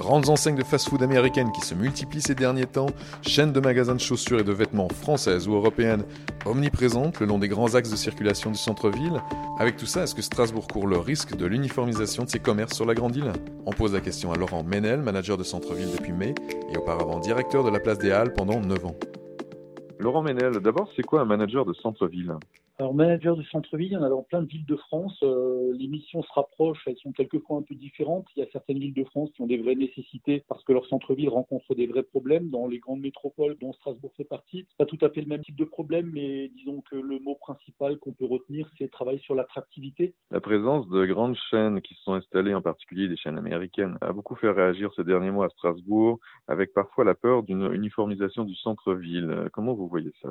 Grandes enseignes de fast-food américaines qui se multiplient ces derniers temps, chaînes de magasins de chaussures et de vêtements françaises ou européennes omniprésentes le long des grands axes de circulation du centre-ville. Avec tout ça, est-ce que Strasbourg court le risque de l'uniformisation de ses commerces sur la grande île? On pose la question à Laurent Ménel, manager de centre-ville depuis mai et auparavant directeur de la place des Halles pendant 9 ans. Laurent Ménel, d'abord, c'est quoi un manager de centre-ville? Alors, manager de centre-ville, il y en a dans plein de villes de France. Euh, les missions se rapprochent, elles sont quelquefois un peu différentes. Il y a certaines villes de France qui ont des vraies nécessités parce que leur centre-ville rencontre des vrais problèmes. Dans les grandes métropoles, dont Strasbourg fait partie, c'est pas tout à fait le même type de problème, mais disons que le mot principal qu'on peut retenir, c'est travailler sur l'attractivité. La présence de grandes chaînes qui se sont installées, en particulier des chaînes américaines, a beaucoup fait réagir ces derniers mois à Strasbourg, avec parfois la peur d'une uniformisation du centre-ville. Comment vous voyez ça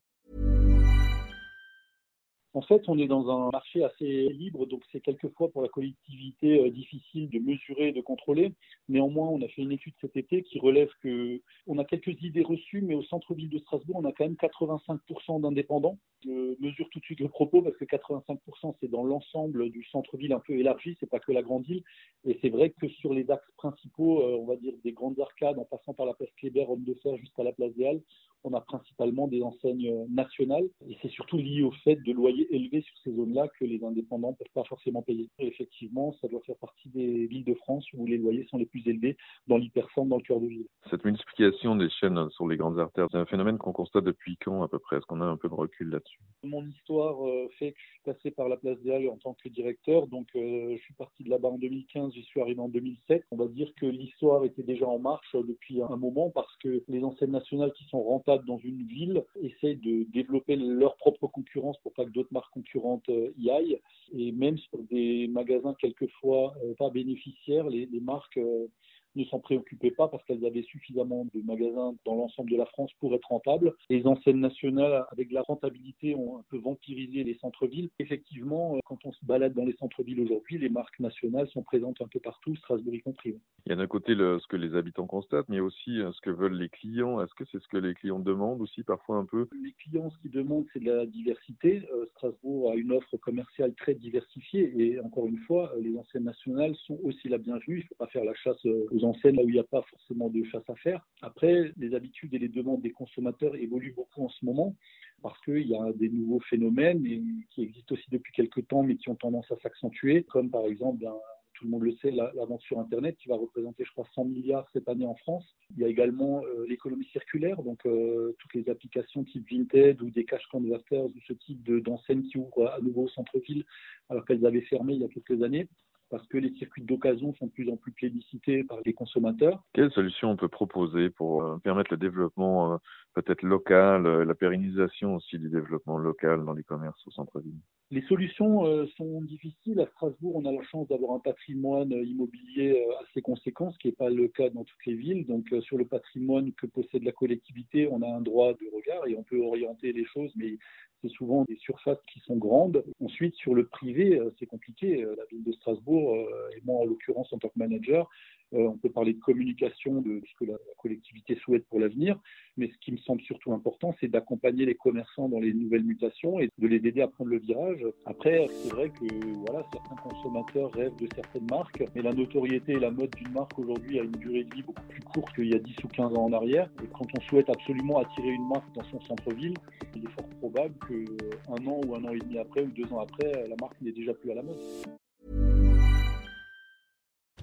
En fait, on est dans un marché assez libre, donc c'est quelquefois pour la collectivité euh, difficile de mesurer et de contrôler. Néanmoins, on a fait une étude cet été qui relève que on a quelques idées reçues, mais au centre-ville de Strasbourg, on a quand même 85% d'indépendants. Je mesure tout de suite le propos parce que 85% c'est dans l'ensemble du centre-ville un peu élargi, c'est pas que la grande île. Et c'est vrai que sur les axes principaux, euh, on va dire des grandes arcades en passant par la place Kléber, Homme de Fer jusqu'à la place des Halles, on a principalement des enseignes euh, nationales et c'est surtout lié au fait de loyers élevés sur ces zones-là que les indépendants ne peuvent pas forcément payer. Et effectivement, ça doit faire partie des villes de France où les loyers sont les plus élevés dans l'hypercentre, dans le cœur de ville. Cette multiplication des chaînes sur les grandes artères, c'est un phénomène qu'on constate depuis quand à peu près? Est-ce qu'on a un peu de recul là-dessus? Mon histoire euh, fait que je suis passé par la place des Halles en tant que directeur, donc euh, je suis parti de là-bas en 2015, j'y suis arrivé en 2007. On va dire que l'histoire était déjà en marche depuis un moment parce que les enseignes nationales qui sont rentables dans une ville essaient de développer leur propre concurrence pour pas que d'autres marques concurrentes euh, y aillent. Et même sur des magasins quelquefois euh, pas bénéficiaires, les, marques euh, ne s'en préoccupaient pas parce qu'elles avaient suffisamment de magasins dans l'ensemble de la France pour être rentables. Les enseignes nationales, avec la rentabilité, ont un peu vampirisé les centres-villes. Effectivement, euh, quand on se balade dans les centres-villes aujourd'hui, les marques nationales sont présentes un peu partout, Strasbourg y compris. Il y a d'un côté le, ce que les habitants constatent, mais aussi euh, ce que veulent les clients. Est-ce que c'est ce que les clients demandent aussi parfois un peu? Les clients, ce qu'ils demandent, c'est de la diversité. Euh, Strasbourg a une offre commerciale très diversifiée et encore une fois, les enseignes nationales sont aussi la bienvenue. Il ne faut pas faire la chasse aux enseignes là où il n'y a pas forcément de chasse à faire. Après, les habitudes et les demandes des consommateurs évoluent beaucoup en ce moment parce qu'il y a des nouveaux phénomènes qui existent aussi depuis quelques temps mais qui ont tendance à s'accentuer, comme par exemple bien, tout le monde le sait, la, sur Internet qui va représenter, je crois, 100 milliards cette année en France. Il y a également euh, l'économie circulaire, donc euh, toutes les applications type Vinted ou des cash converters ou ce type d'enseignes qui ouvrent à nouveau au centre-ville alors qu'elles avaient fermé il y a quelques années parce que les circuits d'occasion sont de plus en plus plébiscités par les consommateurs. Quelles solutions on peut proposer pour euh, permettre le développement euh, peut-être local, euh, la pérennisation aussi du développement local dans les commerces au centre-ville? Les solutions sont difficiles. À Strasbourg, on a la chance d'avoir un patrimoine immobilier assez conséquent, ce qui n'est pas le cas dans toutes les villes. Donc sur le patrimoine que possède la collectivité, on a un droit de regard et on peut orienter les choses, mais c'est souvent des surfaces qui sont grandes. Ensuite, sur le privé, c'est compliqué. La ville de Strasbourg, euh, et moi en l'occurrence en tant que manager, on peut parler de communication, de ce que la collectivité souhaite pour l'avenir, mais ce qui me semble surtout important, c'est d'accompagner les commerçants dans les nouvelles mutations et de les aider à prendre le virage. Après, c'est vrai que voilà, certains consommateurs rêvent de certaines marques, mais la notoriété et la mode d'une marque aujourd'hui a une durée de vie beaucoup plus courte qu'il y a 10 ou 15 ans en arrière. Et quand on souhaite absolument attirer une marque dans son centre-ville, il est fort probable qu'un an ou un an et demi après ou deux ans après, la marque n'est déjà plus à la mode.